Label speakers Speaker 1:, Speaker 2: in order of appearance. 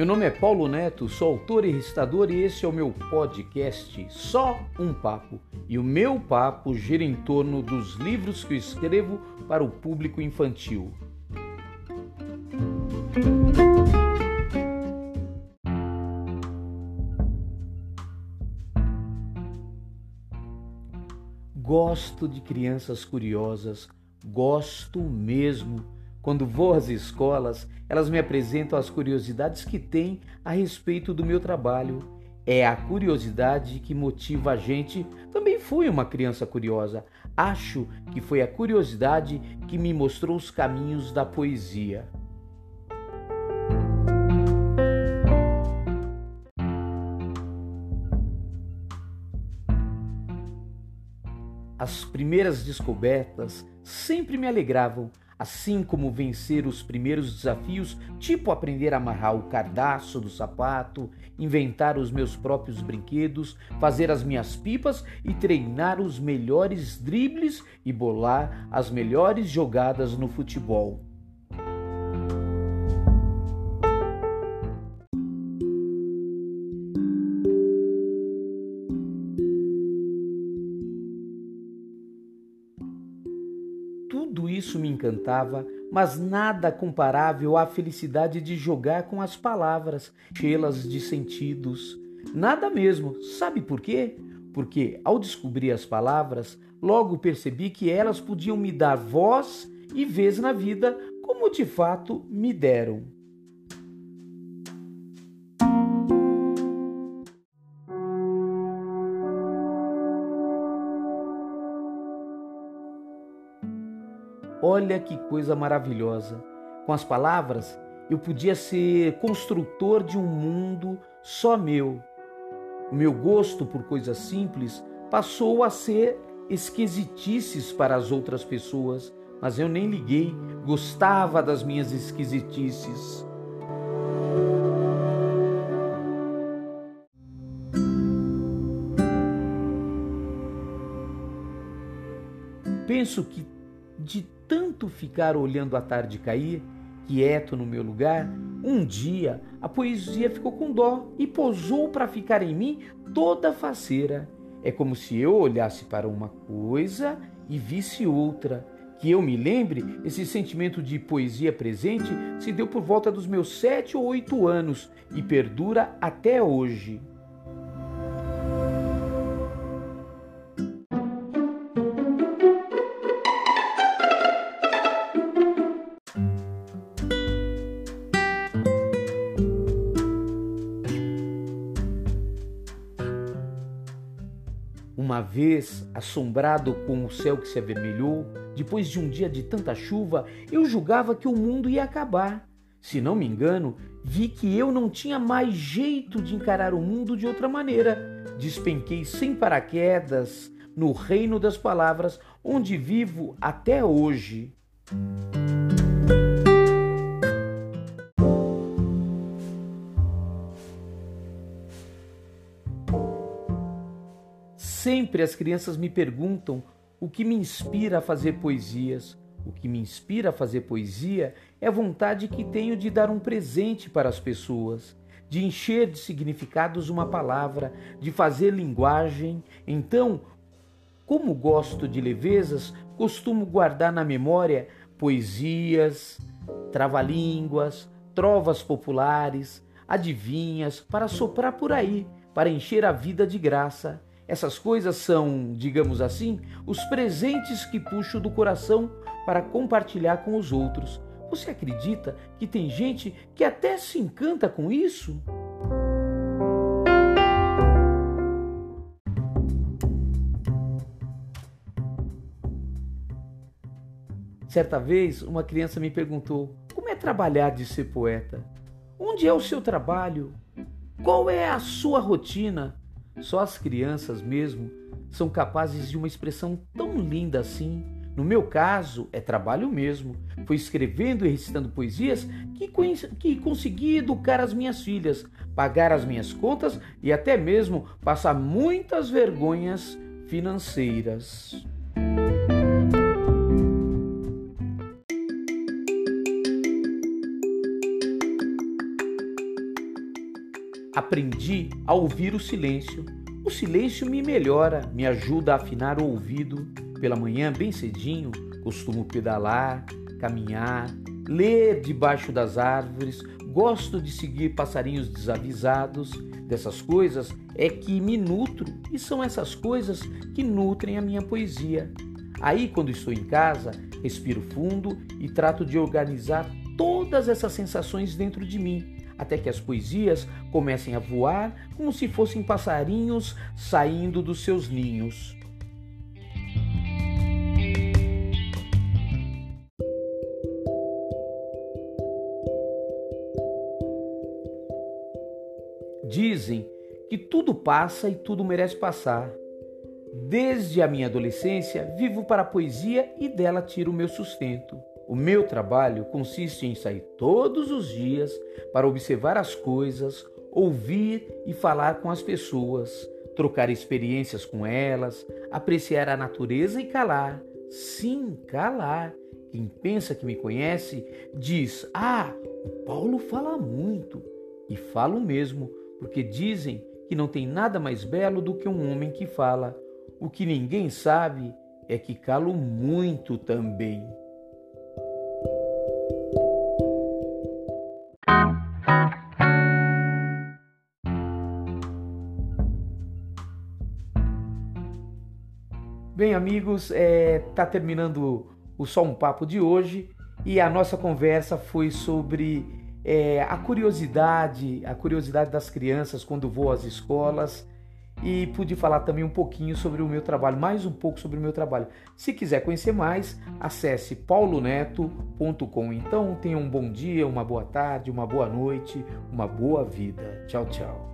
Speaker 1: Meu nome é Paulo Neto, sou autor e recitador e esse é o meu podcast Só um Papo. E o meu papo gira em torno dos livros que eu escrevo para o público infantil. Gosto de crianças curiosas, gosto mesmo. Quando vou às escolas, elas me apresentam as curiosidades que têm a respeito do meu trabalho. É a curiosidade que motiva a gente. Também fui uma criança curiosa. Acho que foi a curiosidade que me mostrou os caminhos da poesia. As primeiras descobertas sempre me alegravam, assim como vencer os primeiros desafios, tipo aprender a amarrar o cardaço do sapato, inventar os meus próprios brinquedos, fazer as minhas pipas e treinar os melhores dribles e bolar as melhores jogadas no futebol. Isso me encantava, mas nada comparável à felicidade de jogar com as palavras, cheias de sentidos. Nada mesmo. Sabe por quê? Porque ao descobrir as palavras, logo percebi que elas podiam me dar voz e vez na vida, como de fato me deram. Olha que coisa maravilhosa. Com as palavras, eu podia ser construtor de um mundo só meu. O meu gosto por coisas simples passou a ser esquisitices para as outras pessoas, mas eu nem liguei, gostava das minhas esquisitices. Penso que de tanto ficar olhando a tarde cair, quieto no meu lugar, um dia a poesia ficou com dó e posou para ficar em mim toda faceira. É como se eu olhasse para uma coisa e visse outra. Que eu me lembre, esse sentimento de poesia presente se deu por volta dos meus sete ou oito anos e perdura até hoje. Uma vez, assombrado com o céu que se avermelhou, depois de um dia de tanta chuva, eu julgava que o mundo ia acabar. Se não me engano, vi que eu não tinha mais jeito de encarar o mundo de outra maneira. Despenquei sem paraquedas no reino das palavras, onde vivo até hoje. Sempre as crianças me perguntam o que me inspira a fazer poesias. O que me inspira a fazer poesia é a vontade que tenho de dar um presente para as pessoas, de encher de significados uma palavra, de fazer linguagem. Então, como gosto de levezas, costumo guardar na memória poesias, trava-línguas, trovas populares, adivinhas, para soprar por aí, para encher a vida de graça. Essas coisas são, digamos assim, os presentes que puxo do coração para compartilhar com os outros. Você acredita que tem gente que até se encanta com isso? Certa vez, uma criança me perguntou: como é trabalhar de ser poeta? Onde é o seu trabalho? Qual é a sua rotina? Só as crianças mesmo são capazes de uma expressão tão linda assim. No meu caso, é trabalho mesmo. Foi escrevendo e recitando poesias que, que consegui educar as minhas filhas, pagar as minhas contas e até mesmo passar muitas vergonhas financeiras. Aprendi a ouvir o silêncio. O silêncio me melhora, me ajuda a afinar o ouvido. Pela manhã, bem cedinho, costumo pedalar, caminhar, ler debaixo das árvores, gosto de seguir passarinhos desavisados. Dessas coisas é que me nutro e são essas coisas que nutrem a minha poesia. Aí, quando estou em casa, respiro fundo e trato de organizar todas essas sensações dentro de mim, até que as poesias comecem a voar como se fossem passarinhos saindo dos seus ninhos. Dizem que tudo passa e tudo merece passar. Desde a minha adolescência, vivo para a poesia e dela tiro o meu sustento. O meu trabalho consiste em sair todos os dias para observar as coisas, ouvir e falar com as pessoas, trocar experiências com elas, apreciar a natureza e calar. Sim, calar. Quem pensa que me conhece diz: Ah, o Paulo fala muito. E falo mesmo, porque dizem que não tem nada mais belo do que um homem que fala. O que ninguém sabe é que calo muito também. Amigos, está é, tá terminando o Só um Papo de hoje e a nossa conversa foi sobre é, a curiosidade, a curiosidade das crianças quando vou às escolas e pude falar também um pouquinho sobre o meu trabalho, mais um pouco sobre o meu trabalho. Se quiser conhecer mais, acesse pauloneto.com. Então, tenha um bom dia, uma boa tarde, uma boa noite, uma boa vida. Tchau, tchau.